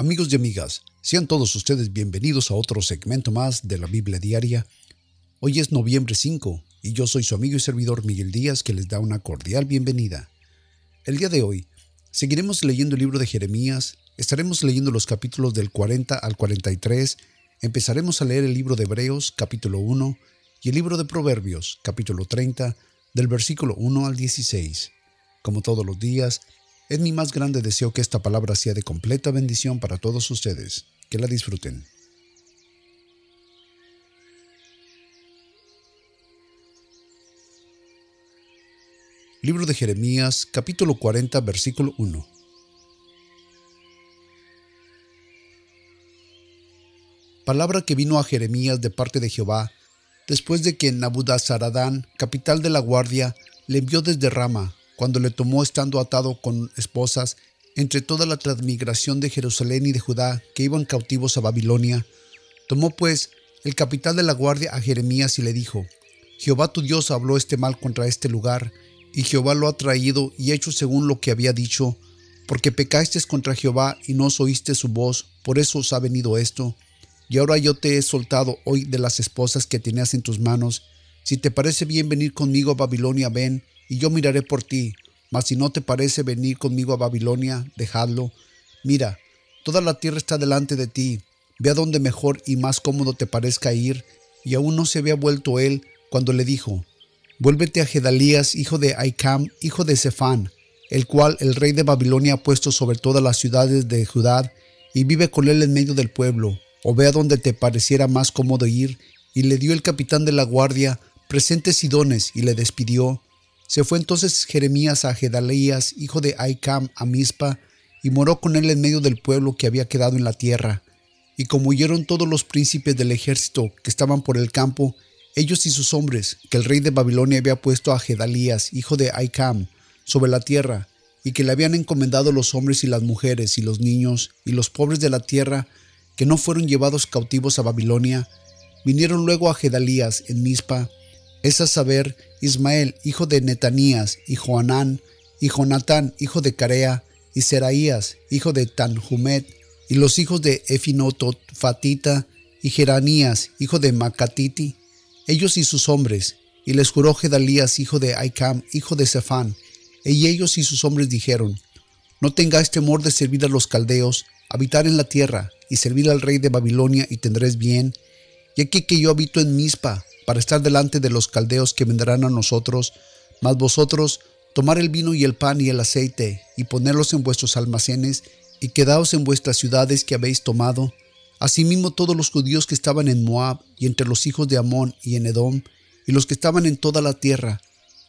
Amigos y amigas, sean todos ustedes bienvenidos a otro segmento más de la Biblia Diaria. Hoy es noviembre 5 y yo soy su amigo y servidor Miguel Díaz que les da una cordial bienvenida. El día de hoy seguiremos leyendo el libro de Jeremías, estaremos leyendo los capítulos del 40 al 43, empezaremos a leer el libro de Hebreos capítulo 1 y el libro de Proverbios capítulo 30 del versículo 1 al 16. Como todos los días, es mi más grande deseo que esta palabra sea de completa bendición para todos ustedes. Que la disfruten. Libro de Jeremías, capítulo 40, versículo 1. Palabra que vino a Jeremías de parte de Jehová, después de que Nabudazaradán, capital de la guardia, le envió desde Rama, cuando le tomó estando atado con esposas entre toda la transmigración de Jerusalén y de Judá que iban cautivos a Babilonia. Tomó pues el capitán de la guardia a Jeremías y le dijo, Jehová tu Dios habló este mal contra este lugar, y Jehová lo ha traído y hecho según lo que había dicho, porque pecasteis contra Jehová y no os oíste su voz, por eso os ha venido esto. Y ahora yo te he soltado hoy de las esposas que tenías en tus manos. Si te parece bien venir conmigo a Babilonia, ven, y yo miraré por ti. Mas si no te parece venir conmigo a Babilonia, dejadlo. Mira, toda la tierra está delante de ti. Ve a donde mejor y más cómodo te parezca ir. Y aún no se había vuelto él cuando le dijo, Vuélvete a Gedalías, hijo de Aicam, hijo de Zephán, el cual el rey de Babilonia ha puesto sobre todas las ciudades de Judá, y vive con él en medio del pueblo, o ve a donde te pareciera más cómodo ir, y le dio el capitán de la guardia presentes y dones, y le despidió, se fue entonces Jeremías a Gedalías, hijo de Aicam, a Mizpa, y moró con él en medio del pueblo que había quedado en la tierra. Y como huyeron todos los príncipes del ejército que estaban por el campo, ellos y sus hombres, que el rey de Babilonia había puesto a Gedalías, hijo de Aicam, sobre la tierra, y que le habían encomendado los hombres y las mujeres y los niños y los pobres de la tierra, que no fueron llevados cautivos a Babilonia, vinieron luego a Gedalías en Mizpa, es a saber, Ismael, hijo de Netanías, y Joanán, y Jonatán, hijo de Carea, y Seraías, hijo de Tanhumet, y los hijos de Efinotot Fatita, y Jeranías, hijo de Macatiti, ellos y sus hombres, y les juró Gedalías, hijo de Aicam, hijo de Zephán, y ellos y sus hombres dijeron, No tengáis temor de servir a los caldeos, habitar en la tierra, y servir al rey de Babilonia, y tendréis bien, y aquí que yo habito en Mizpa, para estar delante de los caldeos que vendrán a nosotros, mas vosotros tomar el vino y el pan y el aceite, y ponerlos en vuestros almacenes, y quedaos en vuestras ciudades que habéis tomado. Asimismo todos los judíos que estaban en Moab, y entre los hijos de Amón y en Edom, y los que estaban en toda la tierra,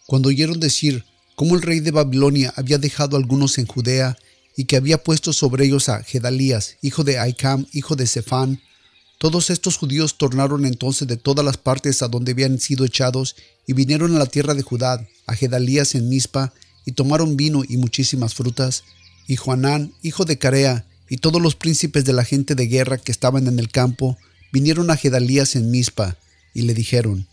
cuando oyeron decir cómo el rey de Babilonia había dejado algunos en Judea, y que había puesto sobre ellos a Gedalías, hijo de Aicam, hijo de Zephán, todos estos judíos tornaron entonces de todas las partes a donde habían sido echados y vinieron a la tierra de Judá, a Gedalías en Mizpa, y tomaron vino y muchísimas frutas. Y Juanán, hijo de Carea, y todos los príncipes de la gente de guerra que estaban en el campo, vinieron a Gedalías en Mizpa, y le dijeron,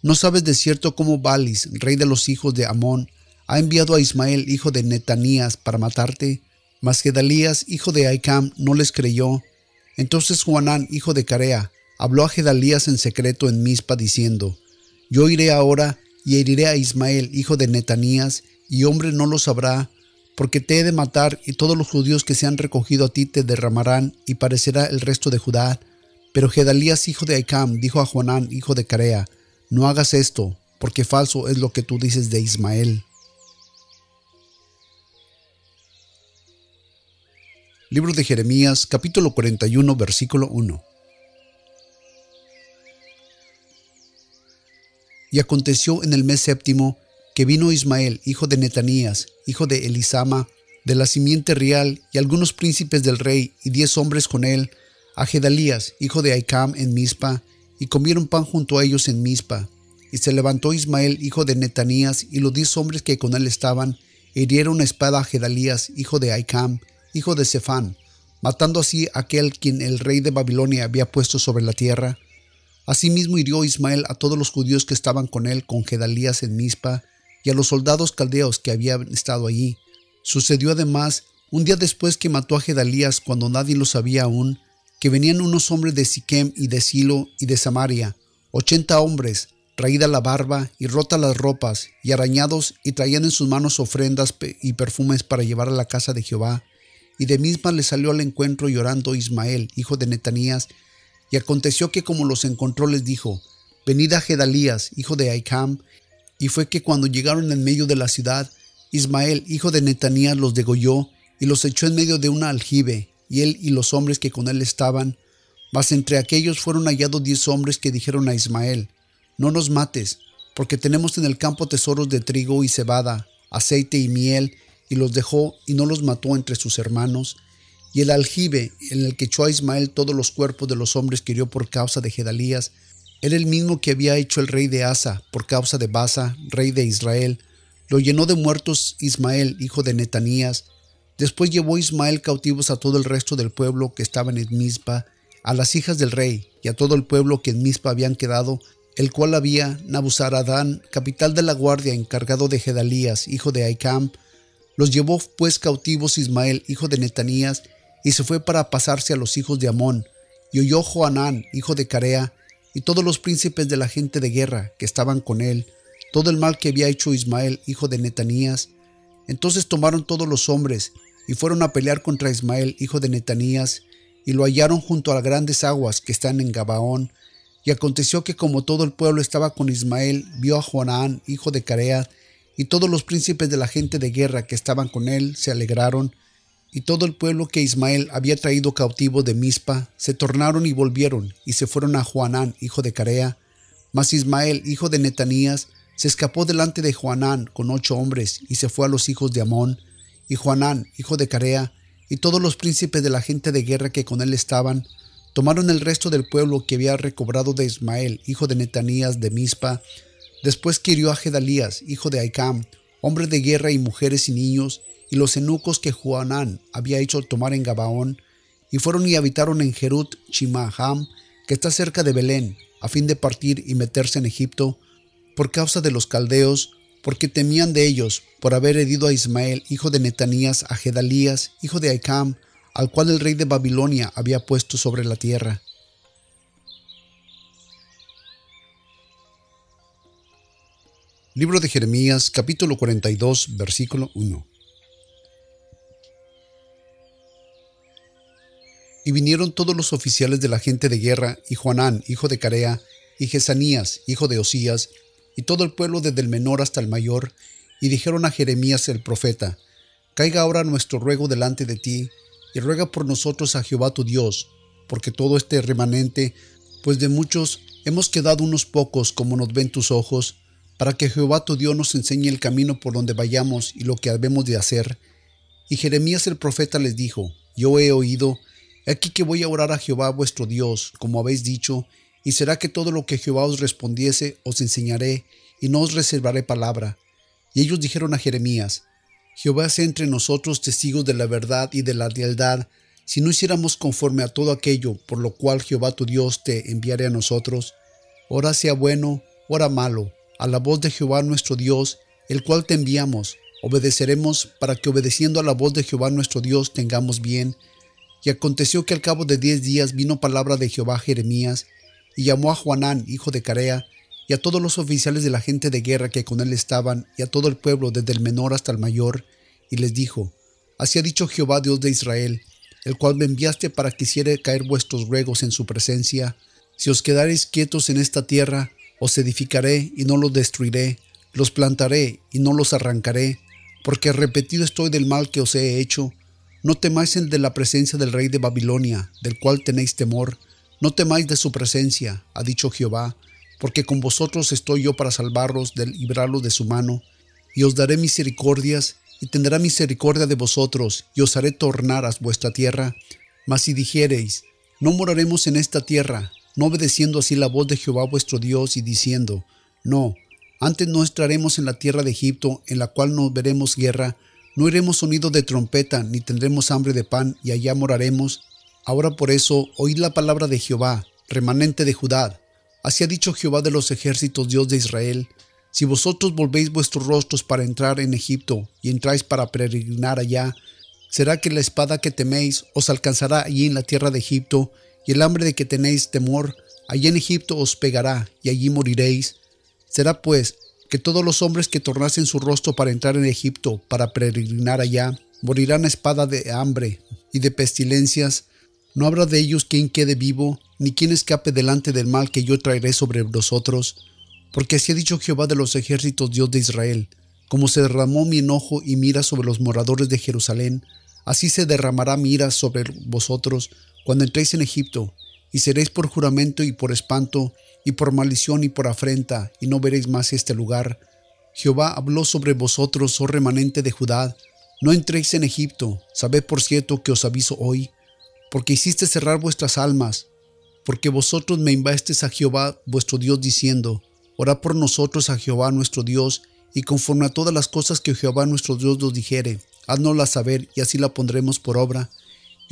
¿No sabes de cierto cómo Balis, rey de los hijos de Amón, ha enviado a Ismael, hijo de Netanías, para matarte? Mas Gedalías, hijo de Aicam, no les creyó, entonces Juanán, hijo de Carea, habló a Gedalías en secreto en Mizpa, diciendo, Yo iré ahora y heriré a Ismael, hijo de Netanías, y hombre no lo sabrá, porque te he de matar, y todos los judíos que se han recogido a ti te derramarán, y parecerá el resto de Judá. Pero Gedalías, hijo de Aicam, dijo a Juanán, hijo de Carea, No hagas esto, porque falso es lo que tú dices de Ismael. Libro de Jeremías, capítulo 41, versículo 1. Y aconteció en el mes séptimo que vino Ismael, hijo de Netanías, hijo de Elisama, de la simiente real, y algunos príncipes del rey, y diez hombres con él, a Gedalías, hijo de Aicam, en Mizpa, y comieron pan junto a ellos en Mizpa. Y se levantó Ismael, hijo de Netanías, y los diez hombres que con él estaban, hirieron espada a Gedalías, hijo de Aicam, hijo de Cephán, matando así a aquel quien el rey de Babilonia había puesto sobre la tierra. Asimismo hirió Ismael a todos los judíos que estaban con él con Gedalías en Mizpa y a los soldados caldeos que habían estado allí. Sucedió además Un día después que mató a Gedalías, cuando nadie lo sabía aún, que venían unos hombres de Siquem y de Silo y de Samaria, ochenta hombres, raída la barba y rota las ropas, y arañados, y traían en sus manos ofrendas y perfumes para llevar a la casa de Jehová. Y de misma le salió al encuentro llorando Ismael, hijo de Netanías, y aconteció que como los encontró les dijo, Venid a Gedalías, hijo de Aicam, y fue que cuando llegaron en medio de la ciudad, Ismael, hijo de Netanías, los degolló y los echó en medio de una aljibe, y él y los hombres que con él estaban. Mas entre aquellos fueron hallados diez hombres que dijeron a Ismael, No nos mates, porque tenemos en el campo tesoros de trigo y cebada, aceite y miel, y los dejó y no los mató entre sus hermanos. Y el aljibe en el que echó a Ismael todos los cuerpos de los hombres que hirió por causa de Gedalías, era el mismo que había hecho el rey de Asa por causa de Basa, rey de Israel. Lo llenó de muertos Ismael, hijo de Netanías. Después llevó Ismael cautivos a todo el resto del pueblo que estaba en Mizpa, a las hijas del rey y a todo el pueblo que en Mizpa habían quedado, el cual había Nabuzaradán, capital de la guardia, encargado de Gedalías, hijo de Aicam. Los llevó pues cautivos Ismael, hijo de Netanías, y se fue para pasarse a los hijos de Amón, y oyó Joanán, hijo de Carea, y todos los príncipes de la gente de guerra que estaban con él, todo el mal que había hecho Ismael, hijo de Netanías. Entonces tomaron todos los hombres y fueron a pelear contra Ismael, hijo de Netanías, y lo hallaron junto a las grandes aguas que están en Gabaón. Y aconteció que como todo el pueblo estaba con Ismael, vio a Joanán, hijo de Carea, y todos los príncipes de la gente de guerra que estaban con él se alegraron, y todo el pueblo que Ismael había traído cautivo de Mizpa se tornaron y volvieron y se fueron a Juanán, hijo de Carea. Mas Ismael, hijo de Netanías, se escapó delante de Juanán con ocho hombres y se fue a los hijos de Amón. Y Juanán, hijo de Carea, y todos los príncipes de la gente de guerra que con él estaban, tomaron el resto del pueblo que había recobrado de Ismael, hijo de Netanías de Mizpa. Después que hirió a Gedalías, hijo de Aicam, hombre de guerra y mujeres y niños, y los eunucos que Juanán había hecho tomar en Gabaón, y fueron y habitaron en Jerut Chimaham, que está cerca de Belén, a fin de partir y meterse en Egipto, por causa de los caldeos, porque temían de ellos, por haber herido a Ismael, hijo de Netanías, a Gedalías, hijo de Aicam, al cual el rey de Babilonia había puesto sobre la tierra. Libro de Jeremías, capítulo 42, versículo 1. Y vinieron todos los oficiales de la gente de guerra, y Juanán, hijo de Carea, y Jesanías, hijo de Osías, y todo el pueblo desde el menor hasta el mayor, y dijeron a Jeremías el profeta, Caiga ahora nuestro ruego delante de ti, y ruega por nosotros a Jehová tu Dios, porque todo este remanente, pues de muchos hemos quedado unos pocos como nos ven tus ojos, para que Jehová tu Dios nos enseñe el camino por donde vayamos y lo que habemos de hacer. Y Jeremías el profeta les dijo, Yo he oído Aquí que voy a orar a Jehová vuestro Dios, como habéis dicho, y será que todo lo que Jehová os respondiese os enseñaré, y no os reservaré palabra. Y ellos dijeron a Jeremías, Jehová sea entre nosotros testigos de la verdad y de la lealtad, si no hiciéramos conforme a todo aquello por lo cual Jehová tu Dios te enviare a nosotros, ora sea bueno, ora malo, a la voz de Jehová nuestro Dios, el cual te enviamos, obedeceremos para que obedeciendo a la voz de Jehová nuestro Dios tengamos bien, y aconteció que al cabo de diez días vino palabra de Jehová a Jeremías, y llamó a Juanán, hijo de Carea, y a todos los oficiales de la gente de guerra que con él estaban, y a todo el pueblo, desde el menor hasta el mayor, y les dijo, Así ha dicho Jehová Dios de Israel, el cual me enviaste para que hiciere caer vuestros ruegos en su presencia. Si os quedareis quietos en esta tierra, os edificaré y no los destruiré, los plantaré y no los arrancaré, porque repetido estoy del mal que os he hecho, no temáis el de la presencia del rey de Babilonia, del cual tenéis temor. No temáis de su presencia, ha dicho Jehová, porque con vosotros estoy yo para salvaros, de librarlos de su mano. Y os daré misericordias, y tendrá misericordia de vosotros, y os haré tornar a vuestra tierra. Mas si dijereis, no moraremos en esta tierra, no obedeciendo así la voz de Jehová vuestro Dios, y diciendo, no, antes no entraremos en la tierra de Egipto, en la cual no veremos guerra, no iremos sonido de trompeta, ni tendremos hambre de pan, y allá moraremos. Ahora por eso, oíd la palabra de Jehová, remanente de Judá. Así ha dicho Jehová de los ejércitos, Dios de Israel. Si vosotros volvéis vuestros rostros para entrar en Egipto, y entráis para peregrinar allá, será que la espada que teméis os alcanzará allí en la tierra de Egipto, y el hambre de que tenéis temor, allí en Egipto os pegará, y allí moriréis. Será pues que todos los hombres que tornasen su rostro para entrar en Egipto, para peregrinar allá, morirán a espada de hambre y de pestilencias. No habrá de ellos quien quede vivo, ni quien escape delante del mal que yo traeré sobre vosotros. Porque así ha dicho Jehová de los ejércitos, Dios de Israel, como se derramó mi enojo y mira sobre los moradores de Jerusalén, así se derramará mi ira sobre vosotros cuando entréis en Egipto, y seréis por juramento y por espanto, y por maldición y por afrenta, y no veréis más este lugar. Jehová habló sobre vosotros, oh remanente de Judá, no entréis en Egipto, sabed por cierto que os aviso hoy, porque hiciste cerrar vuestras almas, porque vosotros me invasteis a Jehová vuestro Dios diciendo, Orad por nosotros a Jehová nuestro Dios, y conforme a todas las cosas que Jehová nuestro Dios nos dijere, haznosla saber y así la pondremos por obra.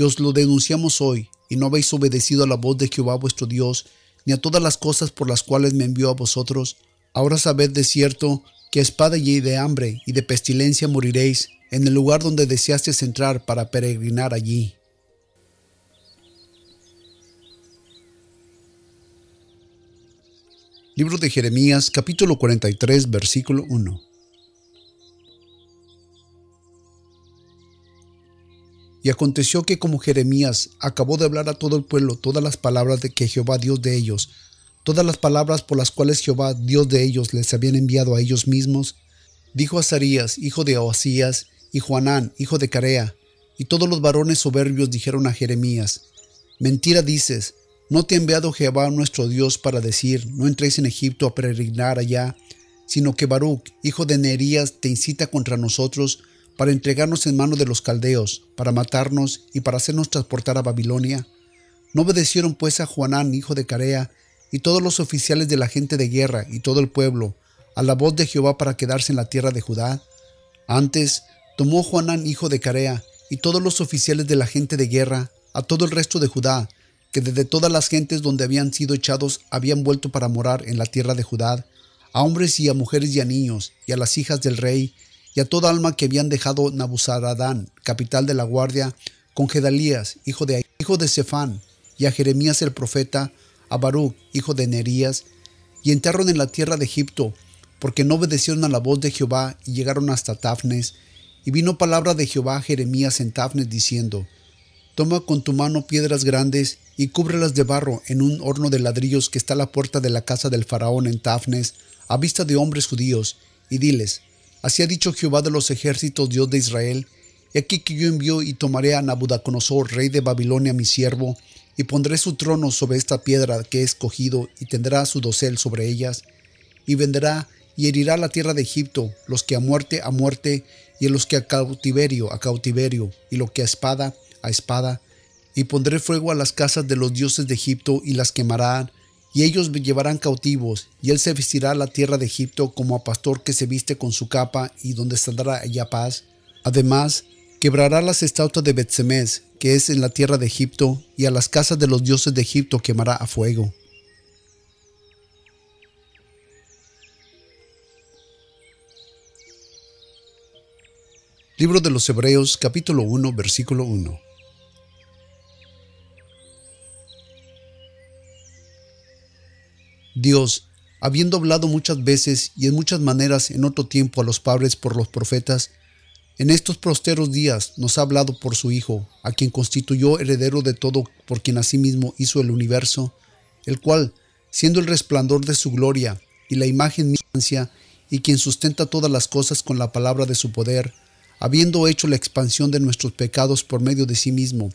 Os lo denunciamos hoy, y no habéis obedecido a la voz de Jehová vuestro Dios, ni a todas las cosas por las cuales me envió a vosotros. Ahora sabed de cierto que a espada y de hambre y de pestilencia moriréis en el lugar donde deseasteis entrar para peregrinar allí. Libro de Jeremías capítulo 43 versículo 1 Y aconteció que como Jeremías acabó de hablar a todo el pueblo todas las palabras de que Jehová Dios de ellos, todas las palabras por las cuales Jehová Dios de ellos les habían enviado a ellos mismos, dijo Azarías, hijo de Oasías, y Juanán, hijo de Carea, y todos los varones soberbios dijeron a Jeremías, Mentira dices, no te ha enviado Jehová nuestro Dios para decir, no entréis en Egipto a peregrinar allá, sino que Baruch, hijo de Neerías, te incita contra nosotros para entregarnos en mano de los caldeos, para matarnos y para hacernos transportar a Babilonia. ¿No obedecieron pues a Juanán, hijo de Carea, y todos los oficiales de la gente de guerra y todo el pueblo, a la voz de Jehová para quedarse en la tierra de Judá? Antes tomó Juanán, hijo de Carea, y todos los oficiales de la gente de guerra, a todo el resto de Judá, que desde todas las gentes donde habían sido echados habían vuelto para morar en la tierra de Judá, a hombres y a mujeres y a niños, y a las hijas del rey, y a toda alma que habían dejado Nabuzaradán, capital de la guardia, con Gedalías, hijo de, hijo de Cefán, y a Jeremías el profeta, a Baruch, hijo de Nerías, y entraron en la tierra de Egipto, porque no obedecieron a la voz de Jehová y llegaron hasta Tafnes. Y vino palabra de Jehová a Jeremías en Tafnes diciendo, Toma con tu mano piedras grandes y cúbrelas de barro en un horno de ladrillos que está a la puerta de la casa del faraón en Tafnes, a vista de hombres judíos, y diles, Así ha dicho Jehová de los ejércitos, Dios de Israel, He aquí que yo envío y tomaré a Nabucodonosor, rey de Babilonia, mi siervo, y pondré su trono sobre esta piedra que he escogido, y tendrá su dosel sobre ellas, y vendrá y herirá la tierra de Egipto, los que a muerte a muerte, y los que a cautiverio a cautiverio, y lo que a espada a espada, y pondré fuego a las casas de los dioses de Egipto, y las quemarán, y ellos me llevarán cautivos, y él se vestirá la tierra de Egipto como a pastor que se viste con su capa, y donde saldrá allá paz. Además, quebrará las estatuas de Betsemes, que es en la tierra de Egipto, y a las casas de los dioses de Egipto quemará a fuego. Libro de los Hebreos capítulo 1 versículo 1 Dios, habiendo hablado muchas veces y en muchas maneras en otro tiempo a los padres por los profetas, en estos prosteros días nos ha hablado por su Hijo, a quien constituyó heredero de todo, por quien asimismo hizo el universo, el cual, siendo el resplandor de su gloria y la imagen misma, y quien sustenta todas las cosas con la palabra de su poder, habiendo hecho la expansión de nuestros pecados por medio de sí mismo,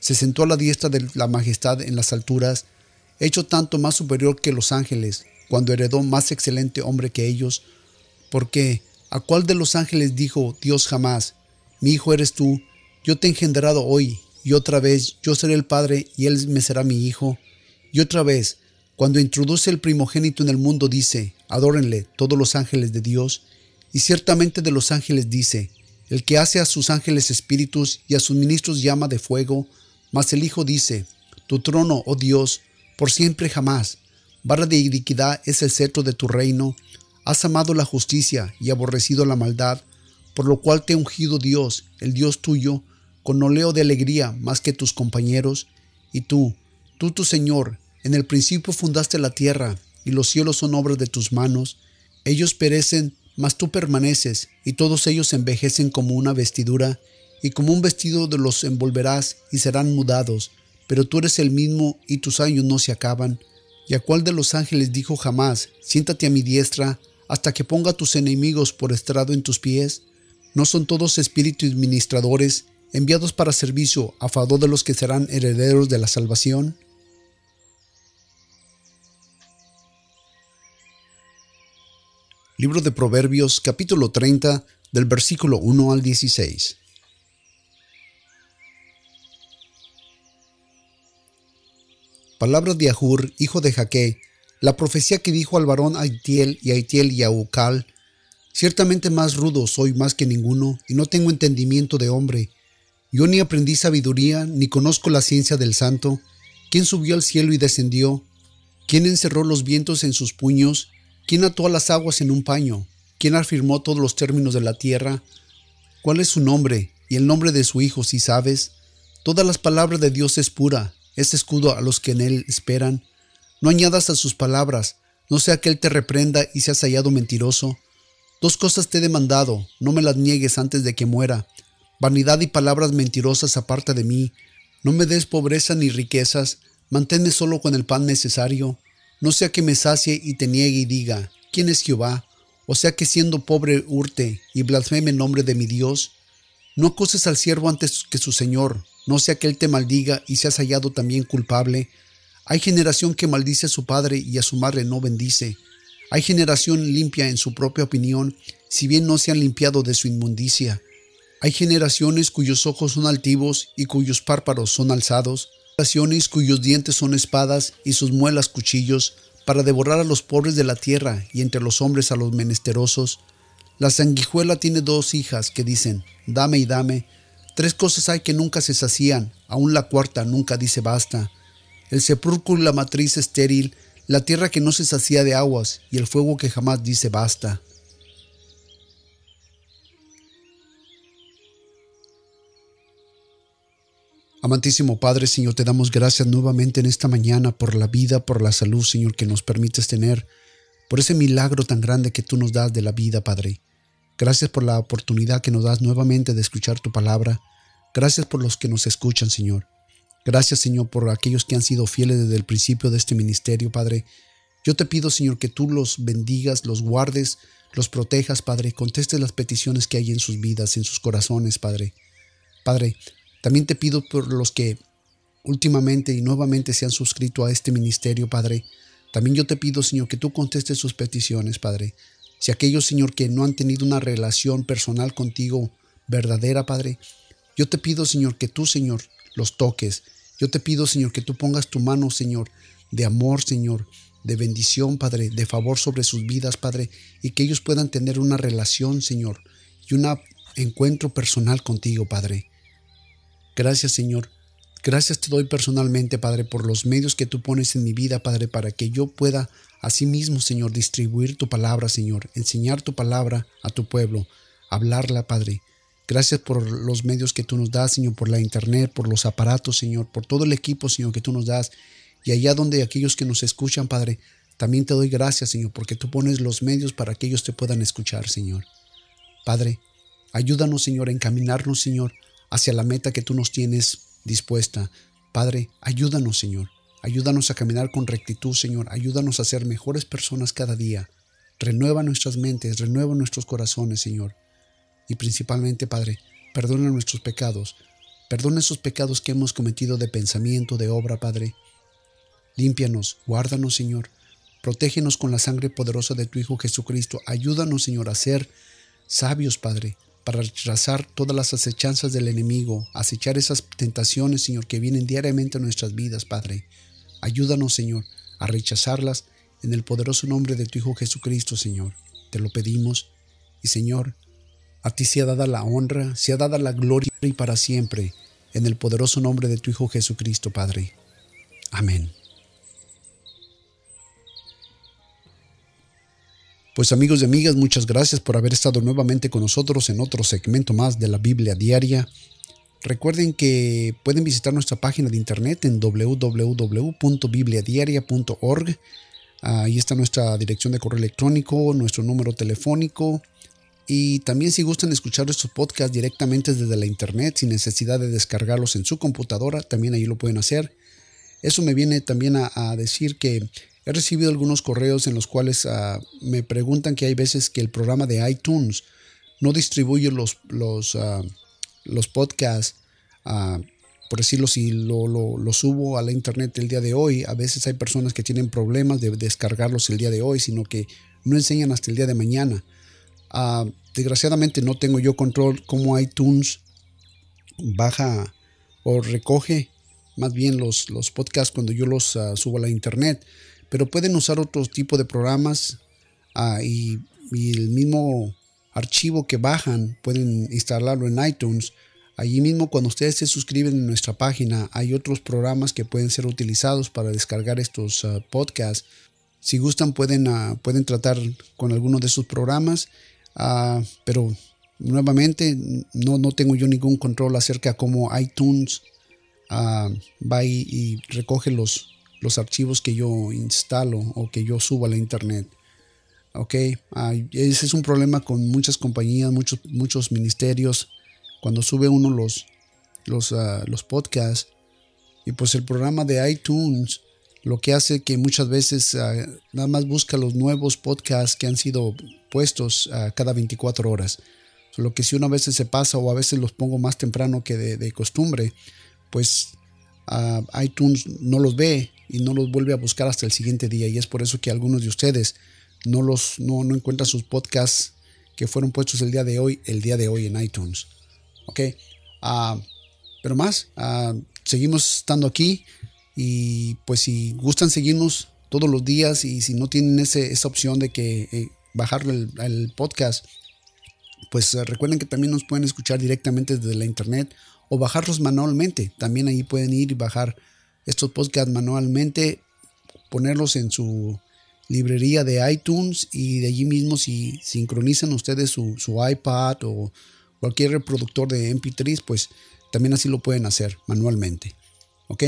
se sentó a la diestra de la majestad en las alturas, hecho tanto más superior que los ángeles, cuando heredó más excelente hombre que ellos, porque ¿a cuál de los ángeles dijo Dios jamás, mi hijo eres tú, yo te he engendrado hoy, y otra vez yo seré el Padre y él me será mi hijo? Y otra vez, cuando introduce el primogénito en el mundo, dice, adórenle todos los ángeles de Dios, y ciertamente de los ángeles dice, el que hace a sus ángeles espíritus y a sus ministros llama de fuego, mas el Hijo dice, tu trono, oh Dios, por siempre jamás. Barra de iniquidad es el cetro de tu reino. Has amado la justicia y aborrecido la maldad, por lo cual te ha ungido Dios, el Dios tuyo, con oleo de alegría más que tus compañeros? Y tú, tú tu Señor, en el principio fundaste la tierra, y los cielos son obras de tus manos. Ellos perecen, mas tú permaneces, y todos ellos envejecen como una vestidura, y como un vestido de los envolverás, y serán mudados. Pero tú eres el mismo, y tus años no se acaban. ¿Y a cuál de los ángeles dijo jamás, siéntate a mi diestra, hasta que ponga a tus enemigos por estrado en tus pies? ¿No son todos espíritus ministradores, enviados para servicio a favor de los que serán herederos de la salvación? Libro de Proverbios capítulo 30 del versículo 1 al 16. Palabras de Ahur, hijo de Jaque, la profecía que dijo al varón Aitiel y Aitiel y Aucal, ciertamente más rudo soy más que ninguno, y no tengo entendimiento de hombre. Yo ni aprendí sabiduría, ni conozco la ciencia del santo. ¿Quién subió al cielo y descendió? ¿Quién encerró los vientos en sus puños? ¿Quién ató a las aguas en un paño? ¿Quién afirmó todos los términos de la tierra? ¿Cuál es su nombre y el nombre de su Hijo, si sabes? Todas las palabras de Dios es pura, es escudo a los que en él esperan. No añadas a sus palabras, no sea que él te reprenda y seas hallado mentiroso. Dos cosas te he demandado, no me las niegues antes de que muera. Vanidad y palabras mentirosas aparta de mí. No me des pobreza ni riquezas, manténme solo con el pan necesario no sea que me sacie y te niegue y diga, ¿quién es Jehová? O sea que siendo pobre hurte y blasfeme el nombre de mi Dios. No acuses al siervo antes que su Señor, no sea que él te maldiga y seas hallado también culpable. Hay generación que maldice a su padre y a su madre no bendice. Hay generación limpia en su propia opinión, si bien no se han limpiado de su inmundicia. Hay generaciones cuyos ojos son altivos y cuyos párpados son alzados cuyos dientes son espadas y sus muelas cuchillos, para devorar a los pobres de la tierra y entre los hombres a los menesterosos. La sanguijuela tiene dos hijas que dicen, dame y dame. Tres cosas hay que nunca se sacían, aun la cuarta nunca dice basta. El sepulcro y la matriz estéril, la tierra que no se sacía de aguas y el fuego que jamás dice basta. Amantísimo Padre, Señor, te damos gracias nuevamente en esta mañana por la vida, por la salud, Señor, que nos permites tener, por ese milagro tan grande que tú nos das de la vida, Padre. Gracias por la oportunidad que nos das nuevamente de escuchar tu palabra. Gracias por los que nos escuchan, Señor. Gracias, Señor, por aquellos que han sido fieles desde el principio de este ministerio, Padre. Yo te pido, Señor, que tú los bendigas, los guardes, los protejas, Padre. Contestes las peticiones que hay en sus vidas, en sus corazones, Padre. Padre, también te pido por los que últimamente y nuevamente se han suscrito a este ministerio, Padre. También yo te pido, Señor, que tú contestes sus peticiones, Padre. Si aquellos, Señor, que no han tenido una relación personal contigo verdadera, Padre, yo te pido, Señor, que tú, Señor, los toques. Yo te pido, Señor, que tú pongas tu mano, Señor, de amor, Señor, de bendición, Padre, de favor sobre sus vidas, Padre, y que ellos puedan tener una relación, Señor, y un encuentro personal contigo, Padre. Gracias, Señor. Gracias te doy personalmente, Padre, por los medios que tú pones en mi vida, Padre, para que yo pueda asimismo, Señor, distribuir tu palabra, Señor, enseñar tu palabra a tu pueblo, hablarla, Padre. Gracias por los medios que tú nos das, Señor, por la internet, por los aparatos, Señor, por todo el equipo, Señor, que tú nos das. Y allá donde aquellos que nos escuchan, Padre, también te doy gracias, Señor, porque tú pones los medios para que ellos te puedan escuchar, Señor. Padre, ayúdanos, Señor, a encaminarnos, Señor, hacia la meta que tú nos tienes dispuesta. Padre, ayúdanos, Señor. Ayúdanos a caminar con rectitud, Señor. Ayúdanos a ser mejores personas cada día. Renueva nuestras mentes, renueva nuestros corazones, Señor. Y principalmente, Padre, perdona nuestros pecados. Perdona esos pecados que hemos cometido de pensamiento, de obra, Padre. Límpianos, guárdanos, Señor. Protégenos con la sangre poderosa de tu Hijo Jesucristo. Ayúdanos, Señor, a ser sabios, Padre, para rechazar todas las acechanzas del enemigo, acechar esas tentaciones, Señor, que vienen diariamente a nuestras vidas, Padre. Ayúdanos, Señor, a rechazarlas en el poderoso nombre de tu Hijo Jesucristo, Señor. Te lo pedimos. Y, Señor, a ti sea dada la honra, sea dada la gloria y para siempre, en el poderoso nombre de tu Hijo Jesucristo, Padre. Amén. Pues amigos y amigas, muchas gracias por haber estado nuevamente con nosotros en otro segmento más de la Biblia diaria. Recuerden que pueden visitar nuestra página de internet en www.bibliadiaria.org. Ahí está nuestra dirección de correo electrónico, nuestro número telefónico. Y también si gustan escuchar estos podcasts directamente desde la internet sin necesidad de descargarlos en su computadora, también ahí lo pueden hacer. Eso me viene también a, decir que he recibido algunos correos en los cuales ah, me preguntan que hay veces que el programa de iTunes no distribuye los, los ah, los podcasts, ah, por decirlo, si lo, lo, subo a la internet el día de hoy, a veces hay personas que tienen problemas de descargarlos el día de hoy, sino que no enseñan hasta el día de mañana. Ah, desgraciadamente no tengo yo control cómo iTunes baja o recoge más bien los, los podcasts cuando yo los ah, subo a la internet, pero pueden usar otro tipo de programas y, y el mismo archivo que bajan, pueden instalarlo en iTunes. Allí mismo cuando ustedes se suscriben en nuestra página hay otros programas que pueden ser utilizados para descargar estos ah, podcasts. Si gustan pueden, pueden tratar con alguno de esos programas, uh, pero nuevamente no, no tengo yo ningún control acerca de cómo iTunes va y, recoge los, los archivos que yo instalo o que yo subo a la internet. Ok, ese es un problema con muchas compañías, muchos, muchos ministerios. Cuando sube uno los, los, los podcasts, y pues el programa de iTunes lo que hace que muchas veces uh, nada más busca los nuevos podcasts que han sido puestos uh, cada 24 horas. Lo que si una vez se pasa o a veces los pongo más temprano que de, costumbre, pues iTunes no los ve y no los vuelve a buscar hasta el siguiente día. Y es por eso que algunos de ustedes no, los, no, no encuentran sus podcasts que fueron puestos el día de hoy, el día de hoy en iTunes. Ok, ah, pero más, ah, seguimos estando aquí y pues si gustan seguirnos todos los días y si no tienen ese, esa opción de que eh, bajar el, podcast, pues recuerden que también nos pueden escuchar directamente desde la internet o bajarlos manualmente. También ahí pueden ir y bajar estos podcasts manualmente, ponerlos en su librería de iTunes y de allí mismo si sincronizan ustedes su, iPad o cualquier reproductor de MP3, pues también así lo pueden hacer manualmente. ¿Ok?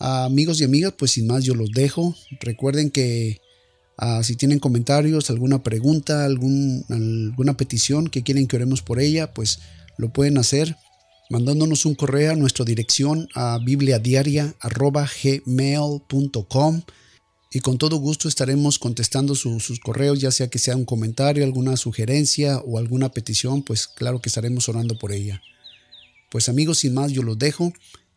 Amigos y amigas, pues sin más yo los dejo. Recuerden que ah, si tienen comentarios, alguna pregunta, algún, alguna petición que quieren que oremos por ella, pues lo pueden hacer mandándonos un correo a nuestra dirección a bibliadiaria.gmail.com y con todo gusto estaremos contestando sus correos, ya sea que sea un comentario, alguna sugerencia o alguna petición, pues claro que estaremos orando por ella. Pues amigos, sin más yo los dejo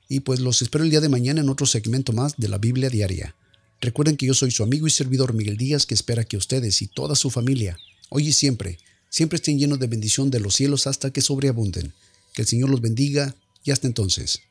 y pues los espero el día de mañana en otro segmento más de la Biblia Diaria. Recuerden que yo soy su amigo y servidor Miguel Díaz que espera que ustedes y toda su familia, hoy y siempre, siempre estén llenos de bendición de los cielos hasta que sobreabunden. Que el Señor los bendiga y hasta entonces.